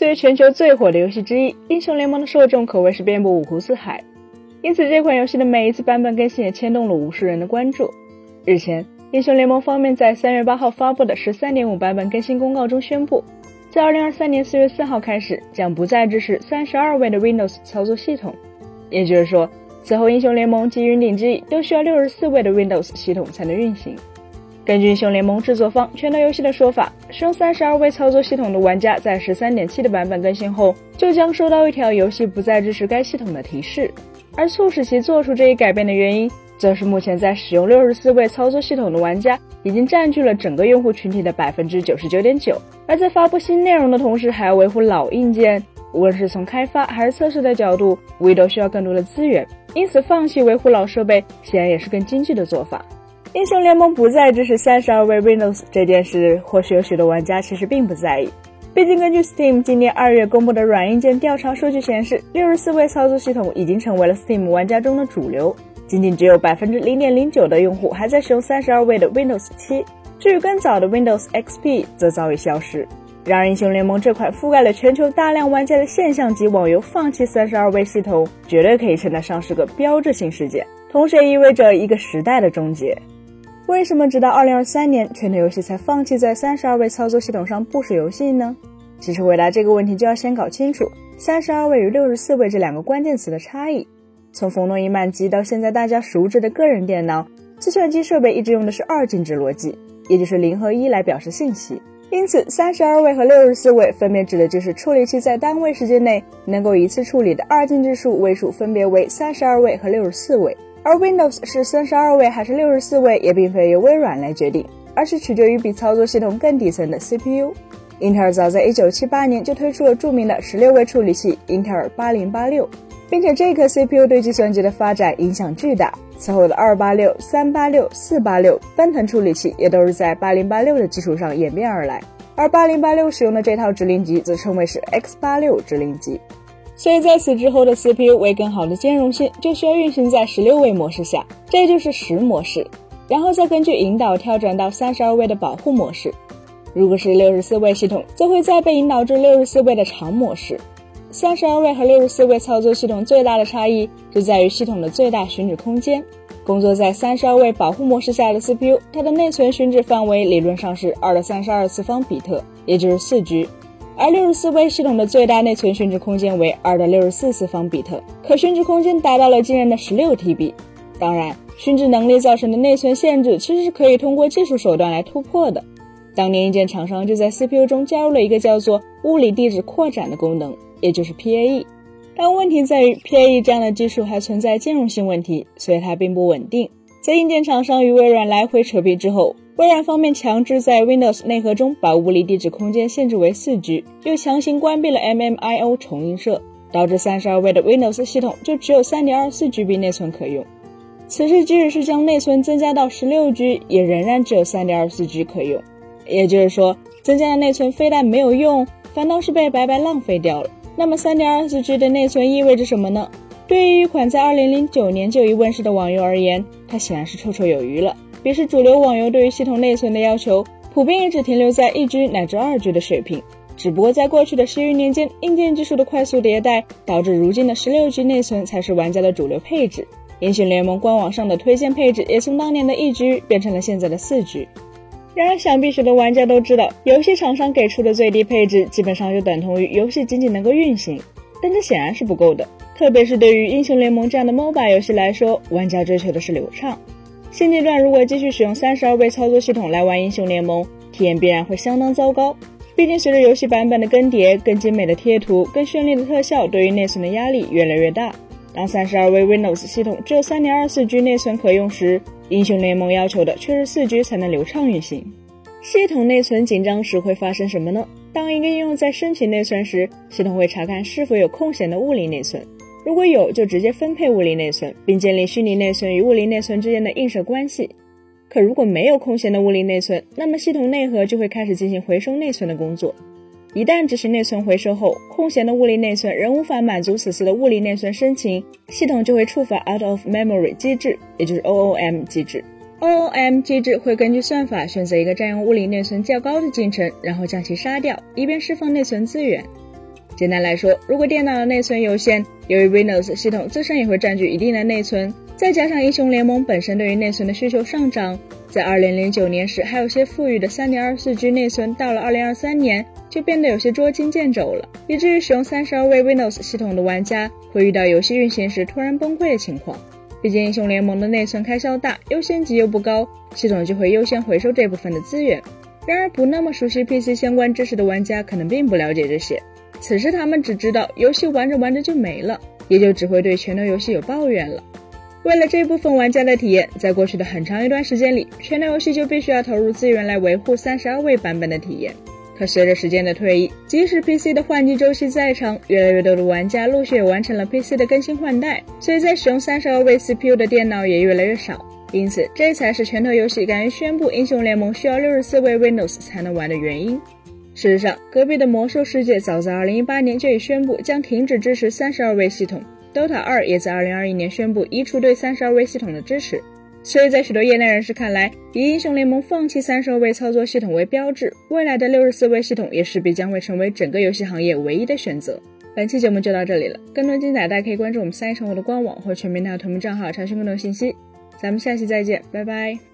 作为全球最火的游戏之一，英雄联盟的受众可谓是遍布五湖四海，因此这款游戏的每一次版本更新也牵动了无数人的关注。日前，英雄联盟方面在三月八号发布的十三点五版本更新公告中宣布，在二零二三年四月四号开始，将不再支持三十二位的 Windows 操作系统，也就是说，此后英雄联盟及云顶之弈都需要六十四位的 Windows 系统才能运行。根据英雄联盟制作方拳头游戏的说法，使用三十二位操作系统的玩家在十三点七的版本更新后，就将收到一条游戏不再支持该系统的提示。而促使其做出这一改变的原因，则是目前在使用六十四位操作系统的玩家已经占据了整个用户群体的百分之九十九点九，而在发布新内容的同时，还要维护老硬件，无论是从开发还是测试的角度，无疑都需要更多的资源。因此，放弃维护老设备，显然也是更经济的做法。英雄联盟不再支持三十二位 Windows 这件事，或许有许多玩家其实并不在意。毕竟，根据 Steam 今年二月公布的软硬件调查数据显示，六十四位操作系统已经成为了 Steam 玩家中的主流。仅仅只有百分之零点零九的用户还在使用三十二位的 Windows 七，至于更早的 Windows XP 则早已消失。然而，英雄联盟这款覆盖了全球大量玩家的现象级网游放弃三十二位系统，绝对可以称得上是个标志性事件，同时也意味着一个时代的终结。为什么直到二零二三年，拳头游戏才放弃在三十二位操作系统上部署游戏呢？其实回答这个问题，就要先搞清楚三十二位与六十四位这两个关键词的差异。从冯诺依曼机到现在大家熟知的个人电脑，计算机设备一直用的是二进制逻辑，也就是零和一来表示信息。因此，三十二位和六十四位分别指的就是处理器在单位时间内能够一次处理的二进制数位数，分别为三十二位和六十四位。而 Windows 是三十二位还是六十四位，也并非由微软来决定，而是取决于比操作系统更底层的 CPU。英特尔早在一九七八年就推出了著名的十六位处理器英特尔八零八六，并且这颗 CPU 对计算机的发展影响巨大。此后的二八六、三八六、四八六奔腾处理器也都是在八零八六的基础上演变而来，而八零八六使用的这套指令集则称为是 X 八六指令集。所以在此之后的 CPU 为更好的兼容性，就需要运行在十六位模式下，这就是实模式，然后再根据引导跳转到三十二位的保护模式。如果是六十四位系统，则会再被引导至六十四位的长模式。三十二位和六十四位操作系统最大的差异就在于系统的最大寻址空间。工作在三十二位保护模式下的 CPU，它的内存寻址范围理论上是二的三十二次方比特，也就是四 G。而六十四位系统的最大内存寻址空间为二的六十四次方比特，可寻址空间达到了惊人的十六 TB。当然，寻址能力造成的内存限制其实是可以通过技术手段来突破的。当年硬件厂商就在 CPU 中加入了一个叫做物理地址扩展的功能，也就是 PAE。但问题在于 PAE 这样的技术还存在兼容性问题，所以它并不稳定。在硬件厂商与微软来回扯皮之后，微软方面强制在 Windows 内核中把物理地址空间限制为 4G，又强行关闭了 MMIO 重映射，导致32位的 Windows 系统就只有 3.24GB 内存可用。此时即使是将内存增加到 16G，也仍然只有 3.24G 可用。也就是说，增加的内存非但没有用，反倒是被白白浪费掉了。那么 3.24G 的内存意味着什么呢？对于一款在2009年就已问世的网游而言，它显然是绰绰有余了。比是主流网游对于系统内存的要求，普遍也只停留在一 G 乃至二 G 的水平。只不过在过去的十余年间，硬件技术的快速迭代，导致如今的十六 G 内存才是玩家的主流配置。英雄联盟官网上的推荐配置也从当年的一 G 变成了现在的四 G。然而，想必许多玩家都知道，游戏厂商给出的最低配置基本上就等同于游戏仅仅能够运行，但这显然是不够的。特别是对于英雄联盟这样的 MOBA 游戏来说，玩家追求的是流畅。现阶段如果继续使用三十二位操作系统来玩英雄联盟，体验必然会相当糟糕。毕竟随着游戏版本的更迭，更精美的贴图、更绚丽的特效，对于内存的压力越来越大。当三十二位 Windows 系统只有三点二四 G 内存可用时，英雄联盟要求的却是四 G 才能流畅运行。系统内存紧张时会发生什么呢？当一个应用在申请内存时，系统会查看是否有空闲的物理内存。如果有，就直接分配物理内存，并建立虚拟内存与物理内存之间的映射关系。可如果没有空闲的物理内存，那么系统内核就会开始进行回收内存的工作。一旦执行内存回收后，空闲的物理内存仍无法满足此次的物理内存申请，系统就会触发 out of memory 机制，也就是 OOM 机制。OOM 机制会根据算法选择一个占用物理内存较高的进程，然后将其杀掉，以便释放内存资源。简单来说，如果电脑的内存有限，由于 Windows 系统自身也会占据一定的内存，再加上英雄联盟本身对于内存的需求上涨，在2009年时还有些富裕的 3.24G 内存，到了2023年就变得有些捉襟见肘了，以至于使用32位 Windows 系统的玩家会遇到游戏运行时突然崩溃的情况。毕竟英雄联盟的内存开销大，优先级又不高，系统就会优先回收这部分的资源。然而，不那么熟悉 PC 相关知识的玩家可能并不了解这些。此时他们只知道游戏玩着玩着就没了，也就只会对拳头游戏有抱怨了。为了这部分玩家的体验，在过去的很长一段时间里，拳头游戏就必须要投入资源来维护三十二位版本的体验。可随着时间的推移，即使 PC 的换机周期再长，越来越多的玩家陆续也完成了 PC 的更新换代，所以在使用三十二位 CPU 的电脑也越来越少。因此，这才是拳头游戏敢于宣布英雄联盟需要六十四位 Windows 才能玩的原因。事实上，隔壁的魔兽世界早在2018年就已宣布将停止支持32位系统，Dota 2也在2021年宣布移除对32位系统的支持。所以在许多业内人士看来，以英雄联盟放弃32位操作系统为标志，未来的64位系统也势必将会成为整个游戏行业唯一的选择。本期节目就到这里了，更多精彩大家可以关注我们三一生活的官网或全民大同名账号查询更多信息。咱们下期再见，拜拜。